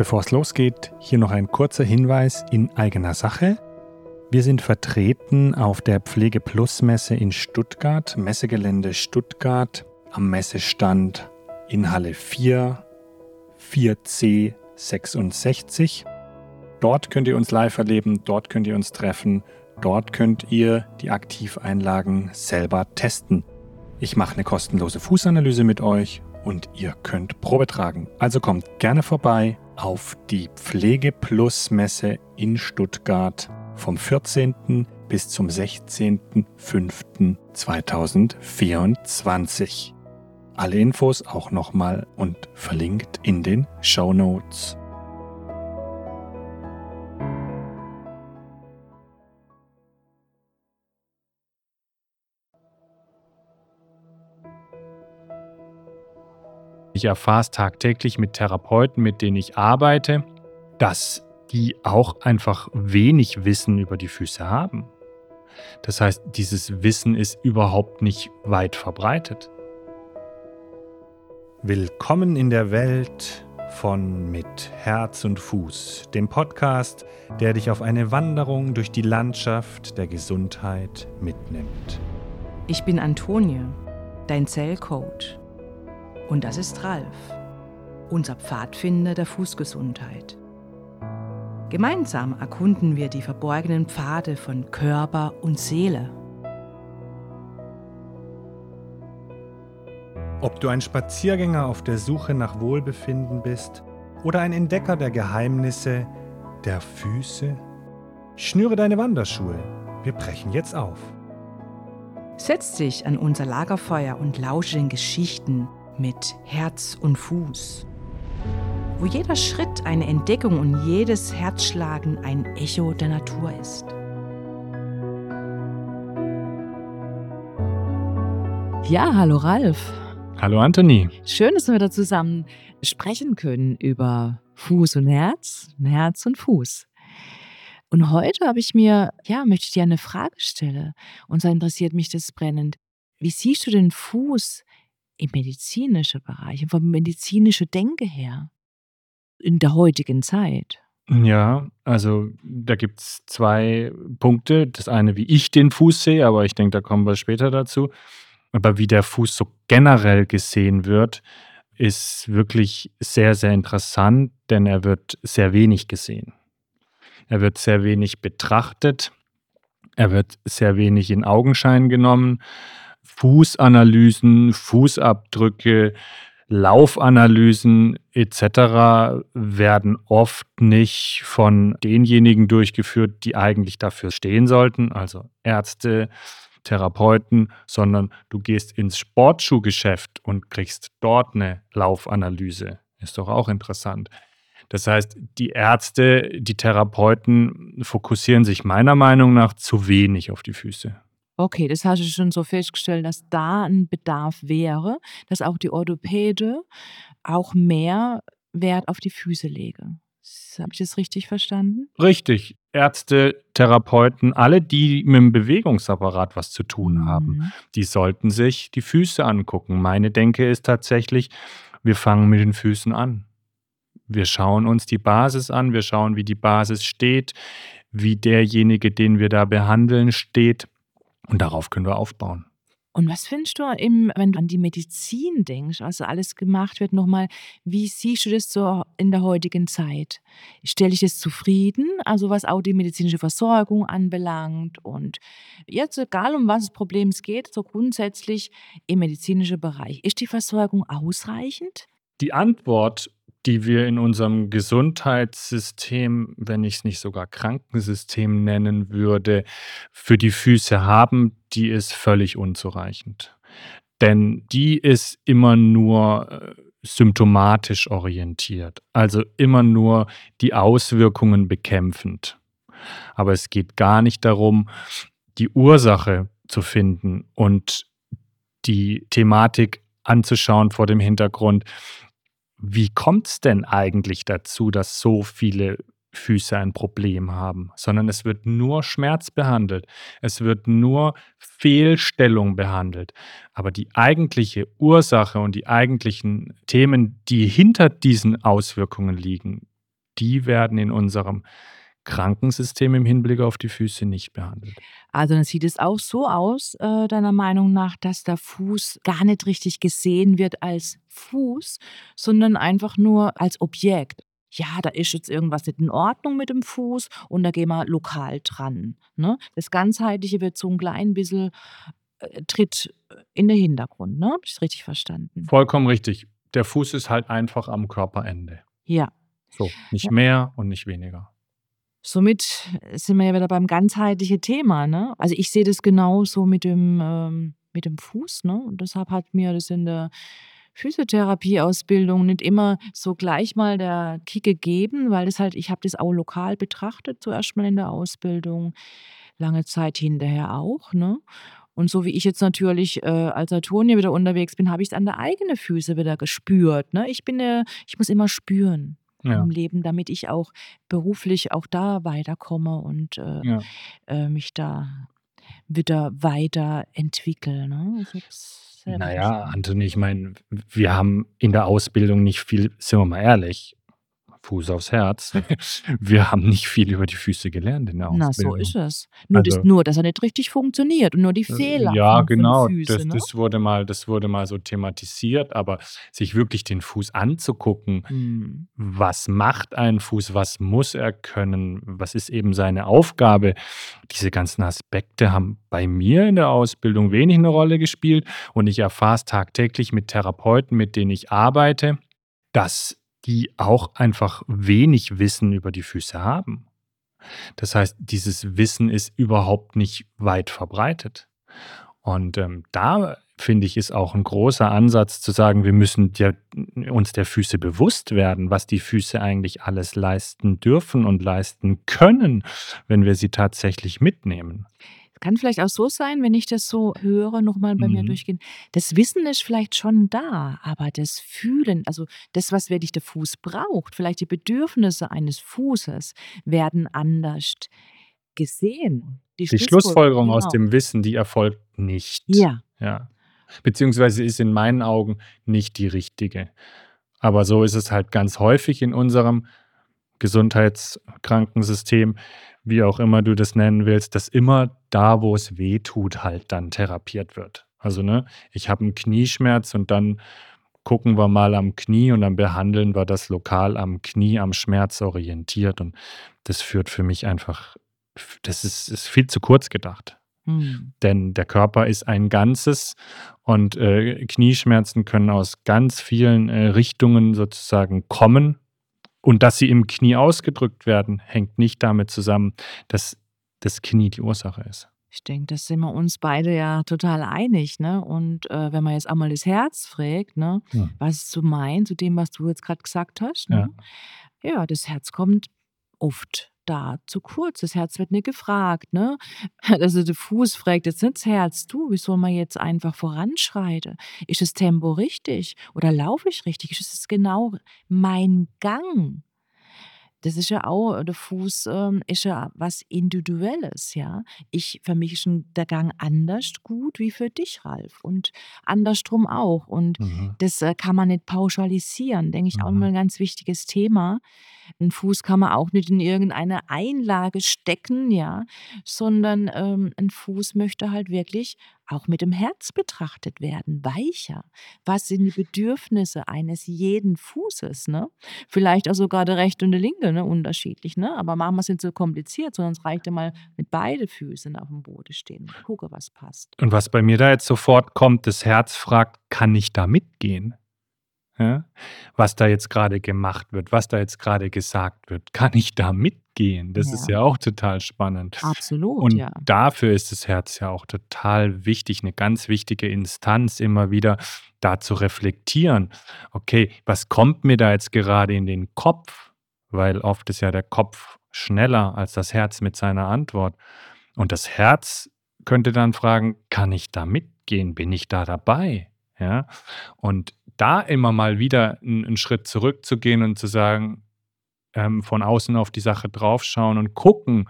Bevor es losgeht, hier noch ein kurzer Hinweis in eigener Sache. Wir sind vertreten auf der Pflege Plus Messe in Stuttgart, Messegelände Stuttgart, am Messestand in Halle 4, 4C 66. Dort könnt ihr uns live erleben, dort könnt ihr uns treffen, dort könnt ihr die Aktiveinlagen selber testen. Ich mache eine kostenlose Fußanalyse mit euch und ihr könnt Probe tragen. Also kommt gerne vorbei auf die Pflege Plus Messe in Stuttgart vom 14. bis zum 16.05.2024. Alle Infos auch nochmal und verlinkt in den Show Notes. Ich erfahre es tagtäglich mit Therapeuten, mit denen ich arbeite, dass die auch einfach wenig Wissen über die Füße haben. Das heißt, dieses Wissen ist überhaupt nicht weit verbreitet. Willkommen in der Welt von Mit Herz und Fuß, dem Podcast, der dich auf eine Wanderung durch die Landschaft der Gesundheit mitnimmt. Ich bin Antonie, dein Zellcoach. Und das ist Ralf, unser Pfadfinder der Fußgesundheit. Gemeinsam erkunden wir die verborgenen Pfade von Körper und Seele. Ob du ein Spaziergänger auf der Suche nach Wohlbefinden bist oder ein Entdecker der Geheimnisse der Füße, schnüre deine Wanderschuhe. Wir brechen jetzt auf. Setz dich an unser Lagerfeuer und lausche den Geschichten mit Herz und Fuß, wo jeder Schritt eine Entdeckung und jedes Herzschlagen ein Echo der Natur ist. Ja, hallo Ralf. Hallo Anthony. Schön, dass wir da zusammen sprechen können über Fuß und Herz, Herz und Fuß. Und heute habe ich mir, ja, möchte ich dir eine Frage stellen. Und zwar interessiert mich das brennend. Wie siehst du den Fuß im medizinischen Bereich, vom medizinischen Denke her in der heutigen Zeit? Ja, also da gibt es zwei Punkte. Das eine, wie ich den Fuß sehe, aber ich denke, da kommen wir später dazu. Aber wie der Fuß so generell gesehen wird, ist wirklich sehr, sehr interessant, denn er wird sehr wenig gesehen. Er wird sehr wenig betrachtet. Er wird sehr wenig in Augenschein genommen. Fußanalysen, Fußabdrücke, Laufanalysen etc. werden oft nicht von denjenigen durchgeführt, die eigentlich dafür stehen sollten, also Ärzte, Therapeuten, sondern du gehst ins Sportschuhgeschäft und kriegst dort eine Laufanalyse. Ist doch auch interessant. Das heißt, die Ärzte, die Therapeuten fokussieren sich meiner Meinung nach zu wenig auf die Füße. Okay, das hast du schon so festgestellt, dass da ein Bedarf wäre, dass auch die Orthopäde auch mehr Wert auf die Füße legen. Habe ich das richtig verstanden? Richtig. Ärzte, Therapeuten, alle, die mit dem Bewegungsapparat was zu tun haben, mhm. die sollten sich die Füße angucken. Meine Denke ist tatsächlich, wir fangen mit den Füßen an. Wir schauen uns die Basis an, wir schauen, wie die Basis steht, wie derjenige, den wir da behandeln, steht. Und darauf können wir aufbauen. Und was findest du, im, wenn du an die Medizin denkst, also alles gemacht wird, nochmal, wie siehst du das so in der heutigen Zeit? Stelle ich das zufrieden, also was auch die medizinische Versorgung anbelangt und jetzt egal um was das Problem geht, so grundsätzlich im medizinischen Bereich, ist die Versorgung ausreichend? Die Antwort die wir in unserem Gesundheitssystem, wenn ich es nicht sogar Krankensystem nennen würde, für die Füße haben, die ist völlig unzureichend. Denn die ist immer nur äh, symptomatisch orientiert, also immer nur die Auswirkungen bekämpfend. Aber es geht gar nicht darum, die Ursache zu finden und die Thematik anzuschauen vor dem Hintergrund, wie kommt es denn eigentlich dazu, dass so viele Füße ein Problem haben, sondern es wird nur Schmerz behandelt, es wird nur Fehlstellung behandelt. Aber die eigentliche Ursache und die eigentlichen Themen, die hinter diesen Auswirkungen liegen, die werden in unserem Krankensystem im Hinblick auf die Füße nicht behandelt. Also dann sieht es auch so aus, äh, deiner Meinung nach, dass der Fuß gar nicht richtig gesehen wird als Fuß, sondern einfach nur als Objekt. Ja, da ist jetzt irgendwas nicht in Ordnung mit dem Fuß und da gehen wir lokal dran. Ne? Das Ganzheitliche wird so ein klein bisschen äh, tritt in den Hintergrund. Ne? Habe ich es richtig verstanden? Vollkommen richtig. Der Fuß ist halt einfach am Körperende. Ja. So, nicht Ja. mehr und nicht weniger. Somit sind wir ja wieder beim ganzheitlichen Thema, ne? Also, ich sehe das genauso mit dem ähm, mit dem Fuß, ne? Und deshalb hat mir das in der Physiotherapieausbildung nicht immer so gleich mal der Kick gegeben, weil das halt ich habe das auch lokal betrachtet, zuerst mal in der Ausbildung, lange Zeit hinterher auch, ne? Und so wie ich jetzt natürlich, äh, als Antonia wieder unterwegs bin, habe ich's an der eigenen Füße wieder gespürt, ne? Ich bin, äh ich muss immer spüren Ja. im Leben, damit ich auch beruflich auch da weiterkomme und, äh, Ja. äh, mich da wieder weiterentwickle, ne? Ich habe es selber Na ja, verstanden. Anthony, ich meine, wir haben in der Ausbildung nicht viel sind wir mal ehrlich, Fuß aufs Herz, wir haben nicht viel über die Füße gelernt in der Na, so Ausbildung. ist es. Nur das Also nur, dass er nicht richtig funktioniert und nur die Äh, Fehler ja, genau, Füße, das ne? das wurde mal das wurde mal so thematisiert, aber sich wirklich den Fuß anzugucken, Mhm. was macht ein Fuß, was muss er können, was ist eben seine Aufgabe? Diese ganzen Aspekte haben bei mir in der Ausbildung wenig 'ne Rolle gespielt und ich erfahre es tagtäglich mit Therapeuten, mit denen ich arbeite, dass die auch einfach wenig Wissen über die Füße haben. Das heißt, dieses Wissen ist überhaupt nicht weit verbreitet. Und, ähm, da finde ich, ist auch 'n großer Ansatz zu sagen, wir müssen der uns der Füße bewusst werden, was die Füße eigentlich alles leisten dürfen und leisten können, wenn wir sie tatsächlich mitnehmen. Kann vielleicht auch so sein, wenn ich das so höre, noch mal bei mir Mhm. durchgehen. Das Wissen ist vielleicht schon da, aber das Fühlen, also das, was wirklich der Fuß braucht, vielleicht die Bedürfnisse eines Fußes werden anders gesehen. Die Die Schlussfolgerung, Schlussfolgerung aus genau. dem Wissen, die erfolgt nicht. Ja. Ja. Beziehungsweise ist in meinen Augen nicht die richtige. Aber so ist es halt ganz häufig in unserem Gesundheitskrankensystem, wie auch immer du das nennen willst, dass immer da, wo es weh tut, halt dann therapiert wird. Also, ne, ich habe 'n Knieschmerz und dann gucken wir mal am Knie und dann behandeln wir das lokal am Knie, am Schmerz orientiert und das führt für mich einfach das ist ist viel zu kurz gedacht. Mhm. Denn der Körper ist ein Ganzes und, äh, Knieschmerzen können aus ganz vielen, äh, Richtungen sozusagen kommen. Und dass sie im Knie ausgedrückt werden, hängt nicht damit zusammen, dass das Knie die Ursache ist. Ich denke, da sind wir uns beide ja total einig, ne? Und, äh, wenn man jetzt auch mal das Herz fragt, ne, Mhm. was es so meint zu dem, was du jetzt grad gesagt hast, Ja. ne? Ja, das Herz kommt oft da zu kurz. Das Herz wird nicht gefragt, ne? Also, der Fuß fragt jetzt nicht das Herz: „Du, wie soll man jetzt einfach voranschreiten? Ist das Tempo richtig oder laufe ich richtig? Ist es genau mein Gang?“ Das ist ja auch der Fuß, ähm, ist ja was Individuelles, ja? Ich für mich ist der Gang anders gut wie für dich, Ralf, und andersrum auch. Und Mhm. das, äh, kann man nicht pauschalisieren, denke ich auch Mhm. mal 'n ganz wichtiges Thema. 'N Fuß kann man auch nicht in irgendeine Einlage stecken, ja, sondern, ähm, 'n Fuß möchte halt wirklich auch mit dem Herz betrachtet werden, weicher. Was sind die Bedürfnisse eines jeden Fußes, ne? Vielleicht auch sogar der rechte und der linke, ne, unterschiedlich, ne? Aber wir's nicht so kompliziert, es reicht ja mal, mit beide Füßen aufm Boden stehen und gucke, was passt. Und was bei mir da jetzt sofort kommt, das Herz fragt: „Kann ich da mitgehen?“ Ja? Was da jetzt grade gemacht wird, was da jetzt grade gesagt wird. Kann ich da mitgehen? Das ist Ja. ja auch total spannend. Absolut, Und ja. dafür ist das Herz ja auch total wichtig, 'ne ganz wichtige Instanz, immer wieder da zu reflektieren: „Okay, was kommt mir da jetzt gerade in den Kopf?“ Weil oft ist ja der Kopf schneller als das Herz mit seiner Antwort. Und das Herz könnte dann fragen: „Kann ich da mitgehen? Bin ich da dabei?“ Ja? Und da immer mal wieder 'n 'n Schritt zurückzugehen und zu sagen ähm, von außen auf die Sache draufschauen und gucken: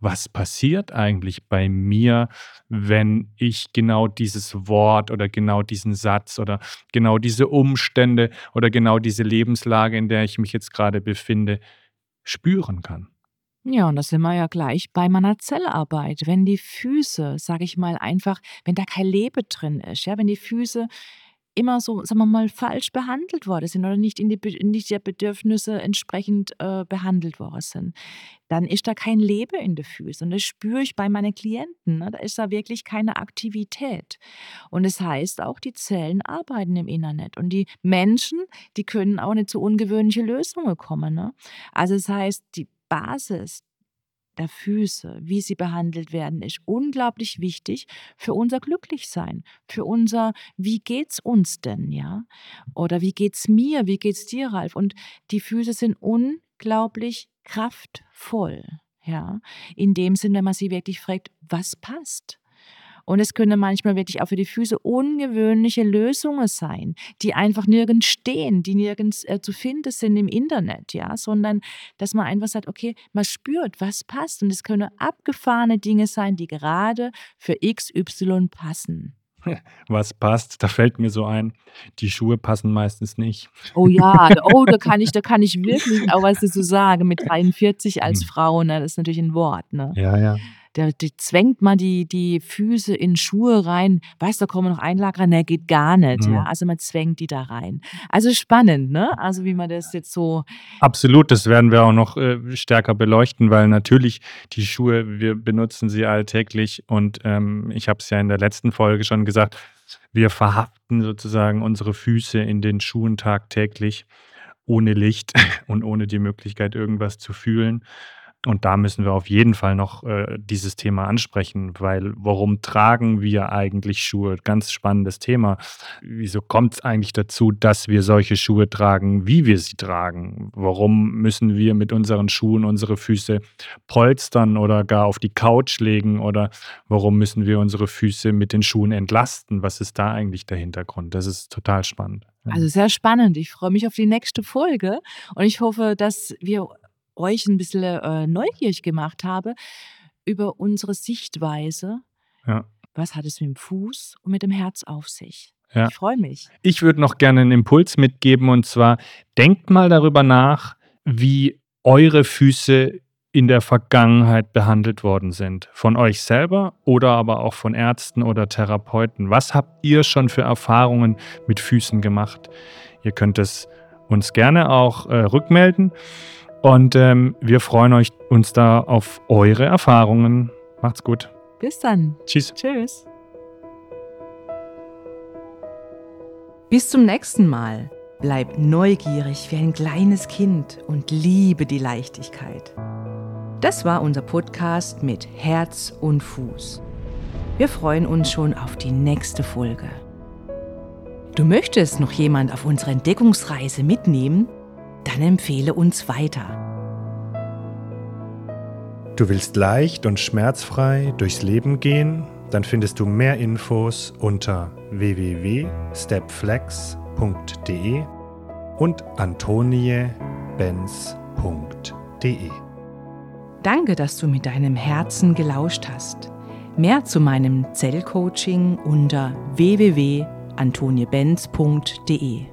„Was passiert eigentlich bei mir, wenn ich genau dieses Wort oder genau diesen Satz oder genau diese Umstände oder genau diese Lebenslage, in der ich mich jetzt grade befinde, spüren kann. Ja, und da sind wir ja gleich bei meiner Zellarbeit. Wenn die Füße, sage ich mal einfach, wenn da kein Leben drin ist, ja, wenn die Füße immer so, sagen wir mal, falsch behandelt worden sind oder nicht in die, nicht der Bedürfnisse entsprechend äh, behandelt worden sind, dann ist da kein Leben in den Füßen. Und das spüre ich bei meinen Klienten. Ne? Da ist da wirklich keine Aktivität. Und das heißt auch, die Zellen arbeiten im Internet. Und die Menschen, die können auch nicht zu ungewöhnlichen Lösungen kommen. Ne? Also das heißt, die Basis, der Füße, wie sie behandelt werden, ist unglaublich wichtig für unser Glücklichsein, für unser, wie geht's uns denn, ja? Oder wie geht's mir, wie geht's dir, Ralf? Und die Füße sind unglaublich kraftvoll, ja? In dem Sinn, wenn man sie wirklich fragt, was passt? Und es können manchmal wirklich auch für die Füße ungewöhnliche Lösungen sein, die einfach nirgends stehen, die nirgends äh, zu finden sind im Internet, ja, sondern dass man einfach sagt, okay, man spürt, was passt. Und es können abgefahrene Dinge sein, die gerade für XY passen. Was passt? Da fällt mir so ein, die Schuhe passen meistens nicht. Oh ja, oh, da kann ich, da kann ich wirklich auch was dazu sagen. Mit 43 als hm. Frau, ne, das ist natürlich ein Wort, ne? Ja, ja der, der zwängt mal die, die Füße in Schuhe rein. Weißt du, da kommen noch Einlager? Ne, geht gar nicht. Mhm. Ja. Also man zwängt die da rein. Also spannend, ne? Also wie man das jetzt so. Absolut, das werden wir auch noch äh, stärker beleuchten, weil natürlich die Schuhe, wir benutzen sie alltäglich und ähm, ich habe es ja in der letzten Folge schon gesagt, wir verhaften sozusagen unsere Füße in den Schuhen tagtäglich ohne Licht und ohne die Möglichkeit, irgendwas zu fühlen. Und da müssen wir auf jeden Fall noch äh, dieses Thema ansprechen, weil warum tragen wir eigentlich Schuhe? Ganz spannendes Thema. Wieso kommt es eigentlich dazu, dass wir solche Schuhe tragen, wie wir sie tragen? Warum müssen wir mit unseren Schuhen unsere Füße polstern oder gar auf die Couch legen? Oder warum müssen wir unsere Füße mit den Schuhen entlasten? Was ist da eigentlich der Hintergrund? Das ist total spannend. Also sehr spannend. Ich freue mich auf die nächste Folge und ich hoffe, dass wir euch ein bisschen äh, neugierig gemacht habe über unsere Sichtweise. Ja. Was hat es mit dem Fuß und mit dem Herz auf sich? Ja. Ich freue mich. Ich würde noch gerne einen Impuls mitgeben und zwar denkt mal darüber nach, wie eure Füße in der Vergangenheit behandelt worden sind. Von euch selber oder aber auch von Ärzten oder Therapeuten. Was habt ihr schon für Erfahrungen mit Füßen gemacht? Ihr könnt es uns gerne auch äh, rückmelden. Und ähm, wir freuen euch, uns da auf eure Erfahrungen. Macht's gut. Bis dann. Tschüss. Tschüss. Bis zum nächsten Mal. Bleib neugierig wie ein kleines Kind und liebe die Leichtigkeit. Das war unser Podcast mit Herz und Fuß. Wir freuen uns schon auf die nächste Folge. Du möchtest noch jemand auf unsere Entdeckungsreise mitnehmen? Dann empfehle uns weiter. Du willst leicht und schmerzfrei durchs Leben gehen? Dann findest du mehr Infos unter www.stepflex.de und antoniebens.de. Danke, dass du mit deinem Herzen gelauscht hast. Mehr zu meinem Zellcoaching unter www.antoniebenz.de.